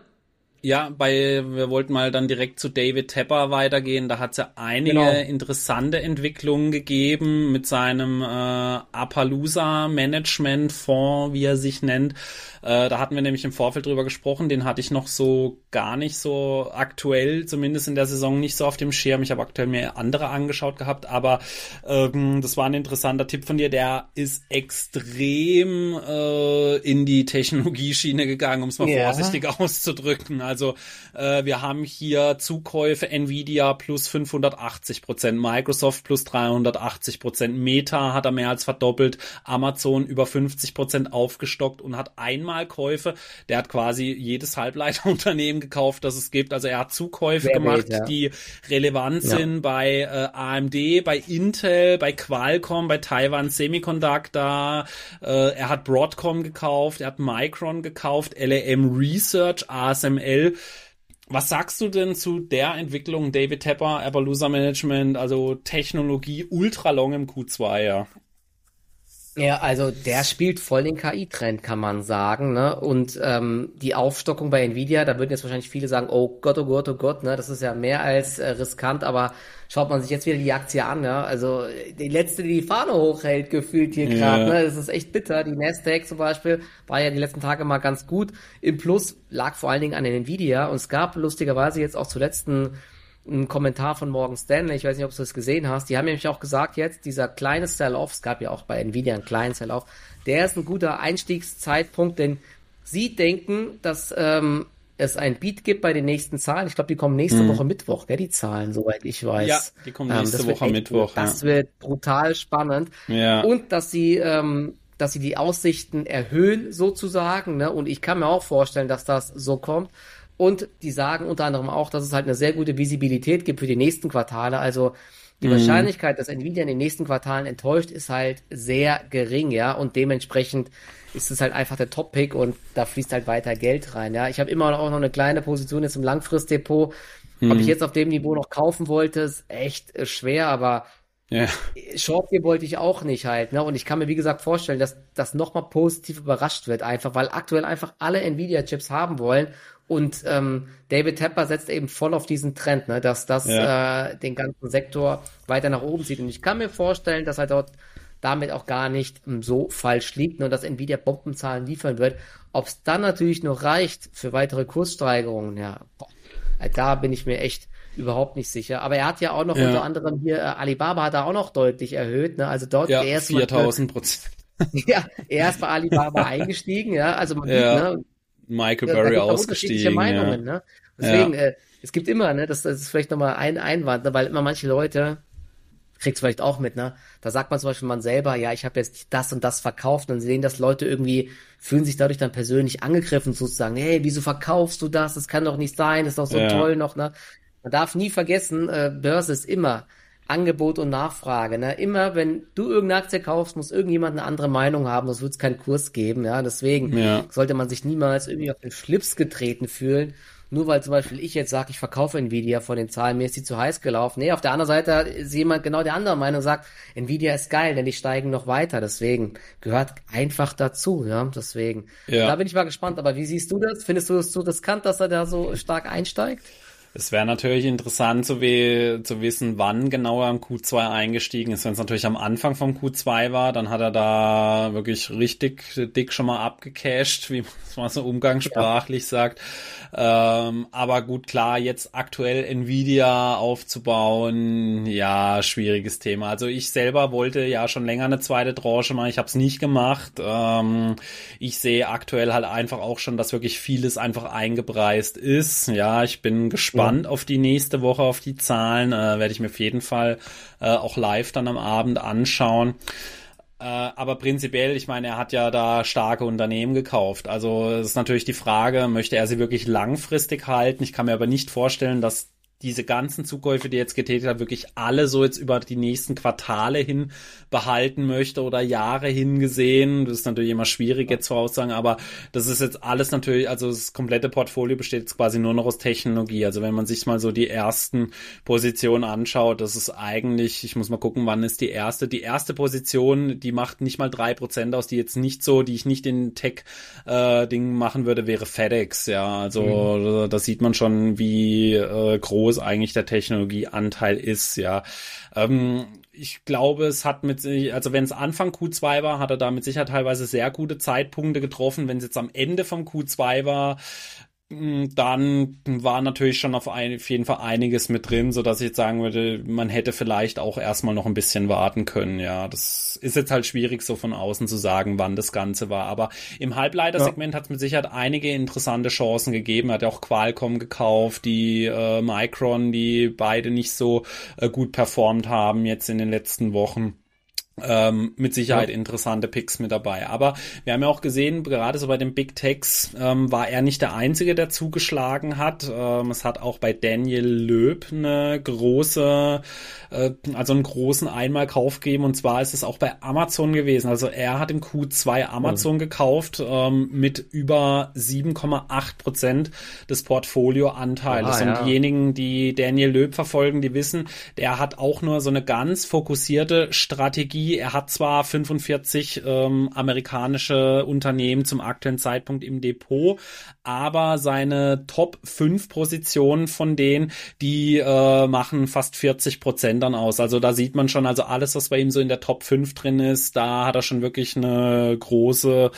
Ja, bei wir wollten mal dann direkt zu David Tepper weitergehen. Da hat es ja einige genau. interessante Entwicklungen gegeben mit seinem äh, Appaloosa Management Fonds, wie er sich nennt. Äh, da hatten wir nämlich im Vorfeld drüber gesprochen. Den hatte ich noch so gar nicht so aktuell, zumindest in der Saison nicht so auf dem Schirm. Ich habe aktuell mir andere angeschaut gehabt, aber ähm, das war ein interessanter Tipp von dir. Der ist extrem äh, in die Technologieschiene gegangen, um es mal ja. vorsichtig auszudrücken. Also äh, wir haben hier Zukäufe Nvidia plus 580 Prozent, Microsoft plus 380 Prozent, Meta hat er mehr als verdoppelt, Amazon über 50 Prozent aufgestockt und hat Einmalkäufe. Der hat quasi jedes Halbleiterunternehmen gekauft, das es gibt. Also er hat Zukäufe Sehr gemacht, ja. die relevant ja. sind bei äh, AMD, bei Intel, bei Qualcomm, bei Taiwan Semiconductor. Äh, er hat Broadcom gekauft, er hat Micron gekauft, LAM Research, ASML. Was sagst du denn zu der Entwicklung David Tepper, Appaloosa Management, also Technologie ultra long im Q2, ja? Ja, also der spielt voll den KI-Trend, kann man sagen. Ne? Und ähm, die Aufstockung bei Nvidia, da würden jetzt wahrscheinlich viele sagen, oh Gott, oh Gott, oh Gott, ne? das ist ja mehr als äh, riskant, aber schaut man sich jetzt wieder die Aktie an, ja? also die letzte, die die Fahne hochhält, gefühlt hier gerade, ja. ne? das ist echt bitter. Die Nasdaq zum Beispiel war ja die letzten Tage mal ganz gut. Im Plus lag vor allen Dingen an den Nvidia und es gab lustigerweise jetzt auch zuletzt ein ein Kommentar von Morgan Stanley, ich weiß nicht, ob du das gesehen hast, die haben nämlich auch gesagt, jetzt dieser kleine Sell-Off, es gab ja auch bei Nvidia einen kleinen Sell-Off, der ist ein guter Einstiegszeitpunkt, denn sie denken, dass ähm, es ein Beat gibt bei den nächsten Zahlen. Ich glaube, die kommen nächste hm. Woche Mittwoch, gell, die Zahlen, soweit ich weiß. Ja, die kommen ähm, nächste ähm, Woche Mittwoch. Das ja. wird brutal spannend. Ja. Und dass sie, ähm, dass sie die Aussichten erhöhen, sozusagen. Ne? Und ich kann mir auch vorstellen, dass das so kommt. Und die sagen unter anderem auch, dass es halt eine sehr gute Visibilität gibt für die nächsten Quartale. Also die mhm. Wahrscheinlichkeit, dass Nvidia in den nächsten Quartalen enttäuscht, ist halt sehr gering, ja. Und dementsprechend ist es halt einfach der Top-Pick und da fließt halt weiter Geld rein, ja. Ich habe immer auch noch eine kleine Position jetzt im Langfristdepot. Mhm. Ob ich jetzt auf dem Niveau noch kaufen wollte, ist echt äh, schwer, aber ja. Short hier wollte ich auch nicht halt, ne? Und ich kann mir, wie gesagt, vorstellen, dass das nochmal positiv überrascht wird, einfach, weil aktuell einfach alle Nvidia-Chips haben wollen und ähm, David Tepper setzt eben voll auf diesen Trend, ne, dass das ja. äh, den ganzen Sektor weiter nach oben zieht. Und ich kann mir vorstellen, dass er dort damit auch gar nicht ähm, so falsch liegt, nur dass Nvidia Bombenzahlen liefern wird. Ob es dann natürlich noch reicht für weitere Kurssteigerungen, ja, boah, da bin ich mir echt überhaupt nicht sicher. Aber er hat ja auch noch ja. unter anderem hier, äh, Alibaba hat er auch noch deutlich erhöht, ne? Also dort ja, erst 4000 Prozent. ja, er ist bei Alibaba eingestiegen, ja. Also man ja. Sieht, ne, Michael Berry ja, ausgestiegen. Meinungen, ja. ne? Deswegen, ja. äh, es gibt immer, ne, das, das ist vielleicht nochmal ein Einwand, ne, weil immer manche Leute, kriegst vielleicht auch mit, ne? Da sagt man zum Beispiel man selber, ja, ich habe jetzt das und das verkauft, und dann sehen das Leute irgendwie, fühlen sich dadurch dann persönlich angegriffen, sozusagen, hey, wieso verkaufst du das? Das kann doch nicht sein, das ist doch so ja. toll noch, ne? Man darf nie vergessen, äh, Börse ist immer Angebot und Nachfrage. Ne? Immer, wenn du irgendeine Aktie kaufst, muss irgendjemand eine andere Meinung haben, sonst wird es keinen Kurs geben. Ja, deswegen ja. sollte man sich niemals irgendwie auf den Schlips getreten fühlen. Nur weil zum Beispiel ich jetzt sage, ich verkaufe Nvidia von den Zahlen, mir ist die zu heiß gelaufen. Nee, auf der anderen Seite ist jemand genau der andere Meinung und sagt, Nvidia ist geil, denn die steigen noch weiter. Deswegen gehört einfach dazu, ja. Deswegen. Ja. Da bin ich mal gespannt. Aber wie siehst du das? Findest du es so riskant, dass er da so stark einsteigt? Es wäre natürlich interessant zu, we zu wissen, wann genau er im Q2 eingestiegen ist. Wenn es natürlich am Anfang vom Q2 war, dann hat er da wirklich richtig dick schon mal abgecasht, wie man so umgangssprachlich ja. sagt. Ähm, aber gut, klar, jetzt aktuell Nvidia aufzubauen, ja, schwieriges Thema. Also ich selber wollte ja schon länger eine zweite Tranche machen, ich habe es nicht gemacht. Ähm, ich sehe aktuell halt einfach auch schon, dass wirklich vieles einfach eingepreist ist. Ja, ich bin gespannt ja. auf die nächste Woche, auf die Zahlen. Äh, Werde ich mir auf jeden Fall äh, auch live dann am Abend anschauen. Äh, aber prinzipiell, ich meine, er hat ja da starke Unternehmen gekauft. Also ist natürlich die Frage, möchte er sie wirklich langfristig halten? Ich kann mir aber nicht vorstellen, dass diese ganzen Zukäufe, die jetzt getätigt hat, wirklich alle so jetzt über die nächsten Quartale hin behalten möchte oder Jahre hingesehen. Das ist natürlich immer schwierig jetzt voraussagen, aber das ist jetzt alles natürlich, also das komplette Portfolio besteht jetzt quasi nur noch aus Technologie. Also wenn man sich mal so die ersten Positionen anschaut, das ist eigentlich, ich muss mal gucken, wann ist die erste. Die erste Position, die macht nicht mal drei Prozent aus, die jetzt nicht so, die ich nicht in Tech-Ding äh, machen würde, wäre FedEx. Ja, also mhm. da sieht man schon, wie äh, groß groß eigentlich der Technologieanteil ist, ja. Ähm, ich glaube, es hat mit sich, also wenn es Anfang Q2 war, hat er da mit Sicherheit teilweise sehr gute Zeitpunkte getroffen. Wenn es jetzt am Ende vom Q2 war, dann war natürlich schon auf, ein, auf jeden Fall einiges mit drin, so dass ich jetzt sagen würde, man hätte vielleicht auch erstmal noch ein bisschen warten können. Ja, das ist jetzt halt schwierig so von außen zu sagen, wann das Ganze war. Aber im Halbleitersegment ja. hat es mit Sicherheit einige interessante Chancen gegeben. Er hat ja auch Qualcomm gekauft, die äh, Micron, die beide nicht so äh, gut performt haben jetzt in den letzten Wochen ähm, mit Sicherheit ja. interessante Picks mit dabei. Aber wir haben ja auch gesehen, gerade so bei den Big Techs ähm, war er nicht der Einzige, der zugeschlagen hat. Ähm, es hat auch bei Daniel Löb eine große, äh, also einen großen Einmalkauf gegeben. Und zwar ist es auch bei Amazon gewesen. Also er hat im Q2 Amazon mhm. gekauft ähm, mit über 7,8 Prozent des Portfolioanteils. Ah, und ja. diejenigen, die Daniel Löb verfolgen, die wissen, der hat auch nur so eine ganz fokussierte Strategie er hat zwar 45 ähm, amerikanische Unternehmen zum aktuellen Zeitpunkt im Depot, aber seine Top 5 Positionen von denen, die äh, machen fast 40 Prozent dann aus. Also da sieht man schon, also alles, was bei ihm so in der Top 5 drin ist, da hat er schon wirklich eine große,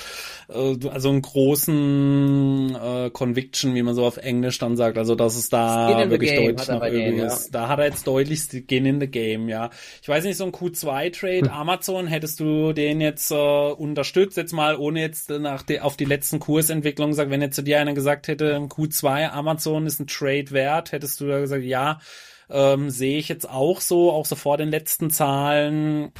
äh, also einen großen äh, Conviction, wie man so auf Englisch dann sagt. Also dass es da wirklich deutlich noch übrig ist. Ja. Da hat er jetzt deutlich Skin in the Game, ja. Ich weiß nicht, so ein Q2-Trade, Amazon, hättest du den jetzt äh, unterstützt, jetzt mal ohne jetzt nach die, auf die letzten Kursentwicklungen gesagt, wenn jetzt zu dir einer gesagt hätte, Q2 Amazon ist ein Trade wert, hättest du da gesagt, ja, ähm, sehe ich jetzt auch so, auch so vor den letzten Zahlen.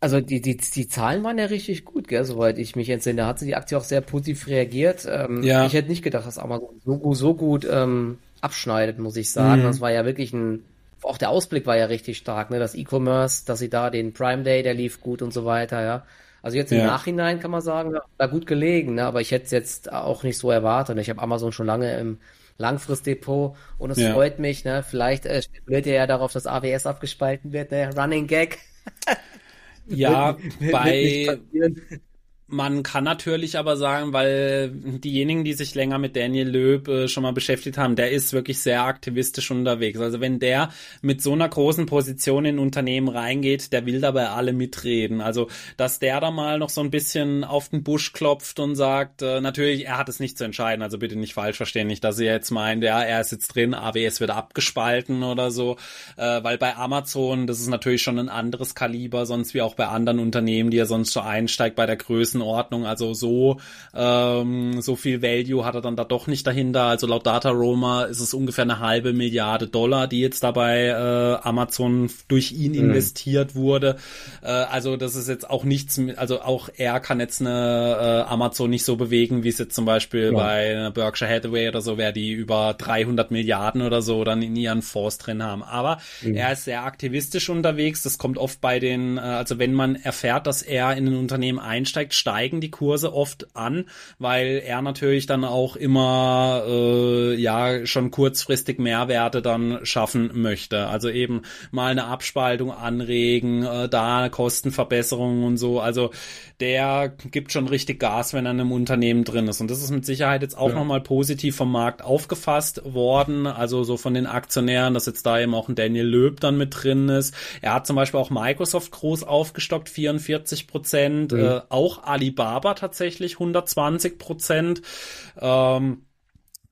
Also die, die, die Zahlen waren ja richtig gut, gell, soweit ich mich entsinne. Da hat sie die Aktie auch sehr positiv reagiert. Ähm, ja. Ich hätte nicht gedacht, dass Amazon so, so gut ähm, abschneidet, muss ich sagen. Mhm. Das war ja wirklich ein auch der Ausblick war ja richtig stark, ne? Das E-Commerce, dass sie da den Prime Day, der lief gut und so weiter, ja. Also jetzt im ja. Nachhinein kann man sagen, da gut gelegen, ne? aber ich hätte es jetzt auch nicht so erwartet. Ich habe Amazon schon lange im Langfristdepot und es ja. freut mich, ne? Vielleicht äh, spekuliert ihr ja darauf, dass AWS abgespalten wird, ne? Running Gag. ja, bei man kann natürlich aber sagen, weil diejenigen, die sich länger mit Daniel Löb äh, schon mal beschäftigt haben, der ist wirklich sehr aktivistisch unterwegs. Also wenn der mit so einer großen Position in Unternehmen reingeht, der will dabei alle mitreden. Also dass der da mal noch so ein bisschen auf den Busch klopft und sagt, äh, natürlich, er hat es nicht zu entscheiden, also bitte nicht falsch verstehen, nicht, dass ihr jetzt meint, ja, er ist jetzt drin, AWS wird abgespalten oder so, äh, weil bei Amazon, das ist natürlich schon ein anderes Kaliber, sonst wie auch bei anderen Unternehmen, die er sonst so einsteigt bei der Größe Größenordnung. Also so, ähm, so viel Value hat er dann da doch nicht dahinter. Also laut Data Roma ist es ungefähr eine halbe Milliarde Dollar, die jetzt dabei äh, Amazon durch ihn mhm. investiert wurde. Äh, also das ist jetzt auch nichts, also auch er kann jetzt eine äh, Amazon nicht so bewegen, wie es jetzt zum Beispiel ja. bei Berkshire Hathaway oder so wäre, die über 300 Milliarden oder so dann in ihren Fonds drin haben. Aber mhm. er ist sehr aktivistisch unterwegs. Das kommt oft bei den, äh, also wenn man erfährt, dass er in ein Unternehmen einsteigt, steigen die Kurse oft an, weil er natürlich dann auch immer äh, ja schon kurzfristig Mehrwerte dann schaffen möchte. Also eben mal eine Abspaltung anregen, äh, da Kostenverbesserungen und so. Also der gibt schon richtig Gas, wenn er in einem Unternehmen drin ist. Und das ist mit Sicherheit jetzt auch ja. nochmal positiv vom Markt aufgefasst worden. Also so von den Aktionären, dass jetzt da eben auch ein Daniel Löb dann mit drin ist. Er hat zum Beispiel auch Microsoft groß aufgestockt, 44 Prozent. Mhm. Äh, auch Alibaba tatsächlich 120 Prozent. Ähm,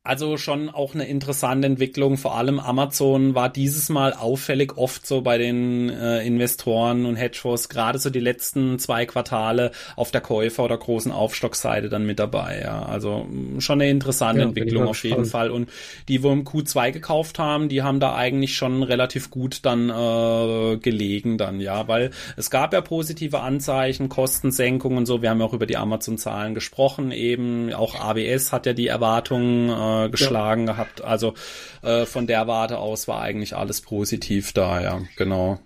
also schon auch eine interessante Entwicklung. Vor allem Amazon war dieses Mal auffällig oft so bei den äh, Investoren und Hedgefonds, gerade so die letzten zwei Quartale auf der Käufer- oder großen Aufstockseite dann mit dabei. Ja. Also mm, schon eine interessante ja, Entwicklung auf jeden Fall. Und die, wo im Q2 gekauft haben, die haben da eigentlich schon relativ gut dann äh, gelegen dann, ja, weil es gab ja positive Anzeichen, Kostensenkung und so. Wir haben ja auch über die Amazon-Zahlen gesprochen. Eben auch AWS hat ja die Erwartungen äh, äh, geschlagen ja. gehabt. Also äh, von der Warte aus war eigentlich alles positiv da, ja, genau.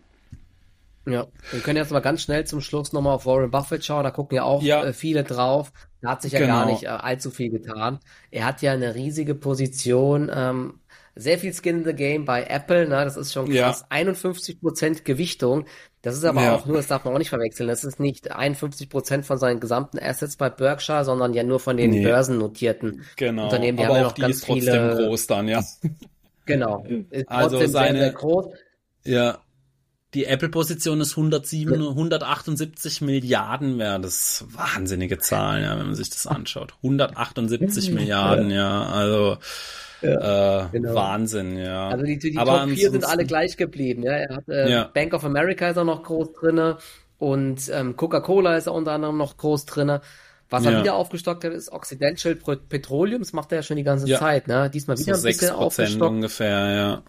Ja, wir können jetzt mal ganz schnell zum Schluss nochmal auf Warren Buffett schauen. Da gucken ja auch ja. Äh, viele drauf. Da hat sich ja genau. gar nicht äh, allzu viel getan. Er hat ja eine riesige Position, ähm, sehr viel Skin in the Game bei Apple. Ne? Das ist schon krass. Ja. 51% Gewichtung. Das ist aber ja. auch nur, das darf man auch nicht verwechseln. Das ist nicht 51% von seinen gesamten Assets bei Berkshire, sondern ja nur von den nee. börsennotierten genau. Unternehmen. Die aber haben ja noch die ganz ist trotzdem viele... groß dann, ja. Genau. Ist also seine, sehr, sehr groß. Ja, die Apple-Position ist 107, 178 Milliarden wert. Das ist wahnsinnige Zahlen, ja, wenn man sich das anschaut. 178 Milliarden, ja, also ja, äh, genau. Wahnsinn, ja. Also die, die Aber Top 4 sind alle gleich geblieben, ja. Er hat äh, ja. Bank of America ist auch noch groß drinne und ähm, Coca-Cola ist auch unter anderem noch groß drinne. Was er ja. wieder aufgestockt hat, ist Occidental Petroleum. Das macht er ja schon die ganze. Zeit, ne? Diesmal wieder so ein bisschen aufgestockt. ungefähr, ja.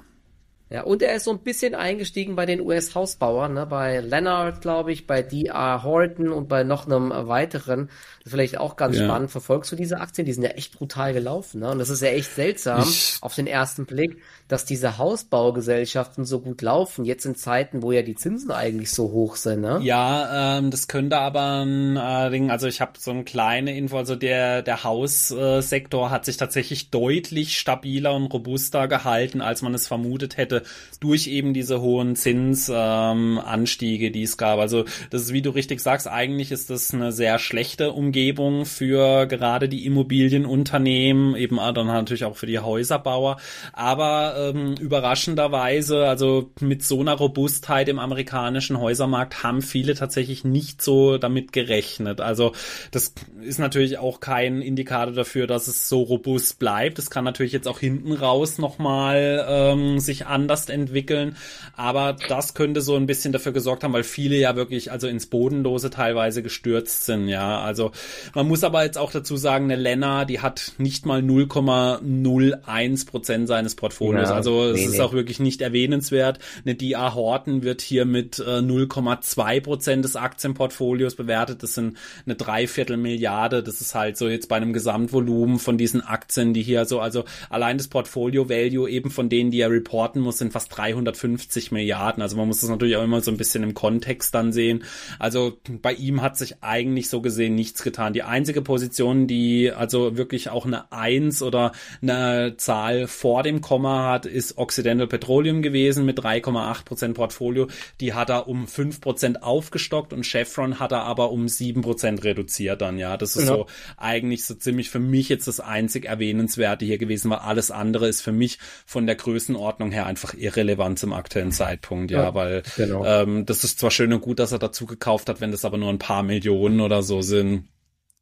Ja, und er ist so ein bisschen eingestiegen bei den US-Hausbauern, ne? bei Leonard, glaube ich, bei D.R. Horton und bei noch einem weiteren. Vielleicht auch ganz ja. spannend. Verfolgst du diese Aktien? Die sind ja echt brutal gelaufen. Ne? Und das ist ja echt seltsam ich, auf den ersten Blick, dass diese Hausbaugesellschaften so gut laufen, jetzt in Zeiten, wo ja die Zinsen eigentlich so hoch sind. Ne? Ja, ähm, das könnte aber ein äh, Ding, also ich habe so eine kleine Info, also der, der Haussektor äh, hat sich tatsächlich deutlich stabiler und robuster gehalten, als man es vermutet hätte durch eben diese hohen Zinsanstiege, ähm, die es gab. Also das ist, wie du richtig sagst, eigentlich ist das eine sehr schlechte Umgebung für gerade die Immobilienunternehmen, eben dann natürlich auch für die Häuserbauer. Aber ähm, überraschenderweise, also mit so einer Robustheit im amerikanischen Häusermarkt haben viele tatsächlich nicht so damit gerechnet. Also das ist natürlich auch kein Indikator dafür, dass es so robust bleibt. Es kann natürlich jetzt auch hinten raus nochmal ähm, sich anders entwickeln. Aber das könnte so ein bisschen dafür gesorgt haben, weil viele ja wirklich also ins Bodenlose teilweise gestürzt sind. Ja, also man muss aber jetzt auch dazu sagen, eine Lena, die hat nicht mal 0,01 Prozent seines Portfolios. Ja, also es nee, ist nee. auch wirklich nicht erwähnenswert. Eine DA Horton wird hier mit äh, 0,2 Prozent des Aktienportfolios bewertet. Das sind eine Dreiviertel Milliarde. Das ist halt so jetzt bei einem Gesamtvolumen von diesen Aktien, die hier so, also allein das Portfolio Value eben von denen, die er reporten muss, sind fast 350 Milliarden. Also man muss das natürlich auch immer so ein bisschen im Kontext dann sehen. Also bei ihm hat sich eigentlich so gesehen nichts getan. Die einzige Position, die also wirklich auch eine Eins oder eine Zahl vor dem Komma hat, ist Occidental Petroleum gewesen mit 3,8 Prozent Portfolio. Die hat er um 5 Prozent aufgestockt und Chevron hat er aber um 7 Prozent reduziert dann, ja. Das ist ja. so eigentlich so ziemlich für mich jetzt das einzig erwähnenswerte hier gewesen, weil alles andere ist für mich von der Größenordnung her einfach irrelevant zum aktuellen Zeitpunkt, ja, ja weil genau. ähm, das ist zwar schön und gut, dass er dazu gekauft hat, wenn das aber nur ein paar Millionen oder so sind.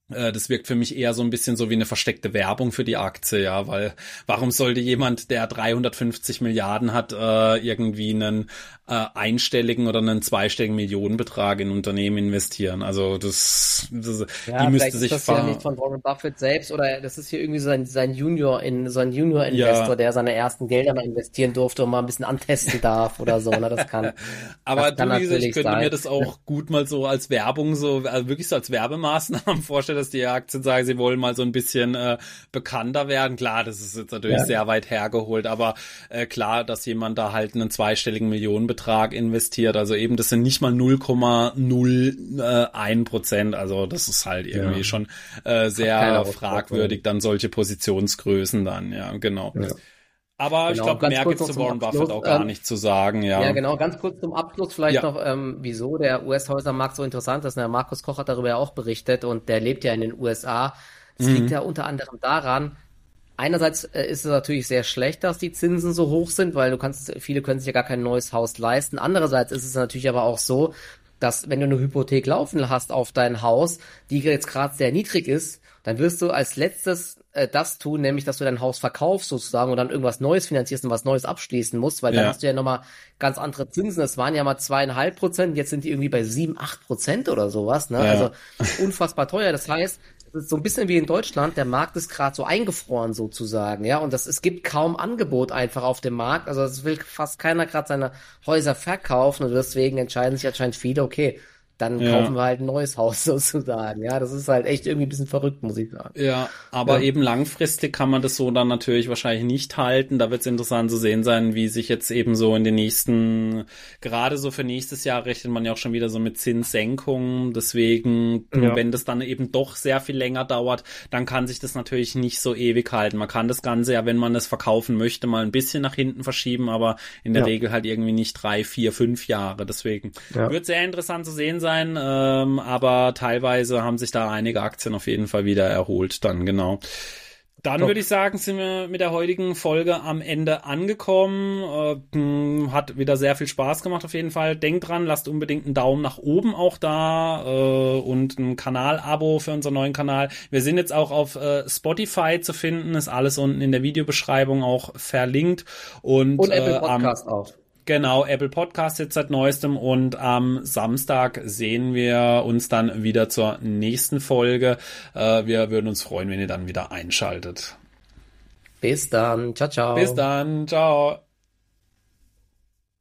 Äh, das wirkt für mich eher so ein bisschen so wie eine versteckte Werbung für die Aktie, ja, weil warum sollte jemand, der 350 Milliarden hat, äh, irgendwie einen äh, einstelligen oder einen zweistelligen Millionenbetrag in Unternehmen investieren? Also das, das ja, die müsste sich ist das ja nicht von Warren Buffett selbst oder das ist hier irgendwie so sein, sein Junior in so ein Junior Investor, ja. der seine ersten Gelder mal investieren durfte und mal ein bisschen antesten darf oder so, ne, das kann. Aber das kann du, ich könnte sein. mir das auch gut mal so als Werbung so also wirklich so als Werbemaßnahmen vorstellen dass die Aktien sagen, sie wollen mal so ein bisschen äh, bekannter werden. Klar, das ist jetzt natürlich ja. sehr weit hergeholt, aber äh, klar, dass jemand da halt einen zweistelligen Millionenbetrag investiert. Also eben, das sind nicht mal 0,01 Prozent. Also das ist halt irgendwie ja. schon äh, sehr fragwürdig, dann solche Positionsgrößen dann, ja, genau. Ja. Aber genau, ich glaube, mehr gibt es zu Warren Buffett auch gar ähm, nicht zu sagen, ja. Ja, genau, ganz kurz zum Abschluss vielleicht ja. noch, ähm, wieso der US-Häusermarkt so interessant ist. Der Markus Koch hat darüber ja auch berichtet und der lebt ja in den USA. Es mhm. liegt ja unter anderem daran, einerseits äh, ist es natürlich sehr schlecht, dass die Zinsen so hoch sind, weil du kannst, viele können sich ja gar kein neues Haus leisten. Andererseits ist es natürlich aber auch so, dass wenn du eine Hypothek laufen hast auf dein Haus, die jetzt gerade sehr niedrig ist, dann wirst du als letztes äh, das tun, nämlich dass du dein Haus verkaufst sozusagen und dann irgendwas Neues finanzierst und was Neues abschließen musst, weil ja. dann hast du ja nochmal ganz andere Zinsen. Das waren ja mal zweieinhalb Prozent, jetzt sind die irgendwie bei sieben, acht Prozent oder sowas. Ne? Ja. Also unfassbar teuer. Das heißt, so ein bisschen wie in Deutschland, der Markt ist gerade so eingefroren sozusagen, ja, und das, es gibt kaum Angebot einfach auf dem Markt, also es will fast keiner gerade seine Häuser verkaufen und deswegen entscheiden sich anscheinend viele, okay, dann ja. kaufen wir halt ein neues Haus sozusagen. Ja, das ist halt echt irgendwie ein bisschen verrückt, muss ich sagen. Ja, aber ja. eben langfristig kann man das so dann natürlich wahrscheinlich nicht halten. Da wird es interessant zu sehen sein, wie sich jetzt eben so in den nächsten, gerade so für nächstes Jahr rechnet man ja auch schon wieder so mit Zinssenkungen. Deswegen, ja. wenn das dann eben doch sehr viel länger dauert, dann kann sich das natürlich nicht so ewig halten. Man kann das Ganze ja, wenn man es verkaufen möchte, mal ein bisschen nach hinten verschieben, aber in der Regel halt irgendwie nicht drei, vier, fünf Jahre. Deswegen wird sehr interessant zu sehen sein sein, ähm, aber teilweise haben sich da einige Aktien auf jeden Fall wieder erholt dann, genau. Dann würde ich sagen, sind wir mit der heutigen Folge am Ende angekommen. Äh, hat wieder sehr viel Spaß gemacht auf jeden Fall. Denkt dran, lasst unbedingt einen Daumen nach oben auch da äh, und ein Kanal-Abo für unseren neuen Kanal. Wir sind jetzt auch auf äh, Spotify zu finden, ist alles unten in der Videobeschreibung auch verlinkt. Und, und Apple äh, Podcast auch. Genau, Apple Podcast jetzt seit neuestem und am Samstag sehen wir uns dann wieder zur nächsten Folge. Äh, wir würden uns freuen, wenn ihr dann wieder einschaltet. Bis dann. Ciao, ciao. Bis dann. Ciao.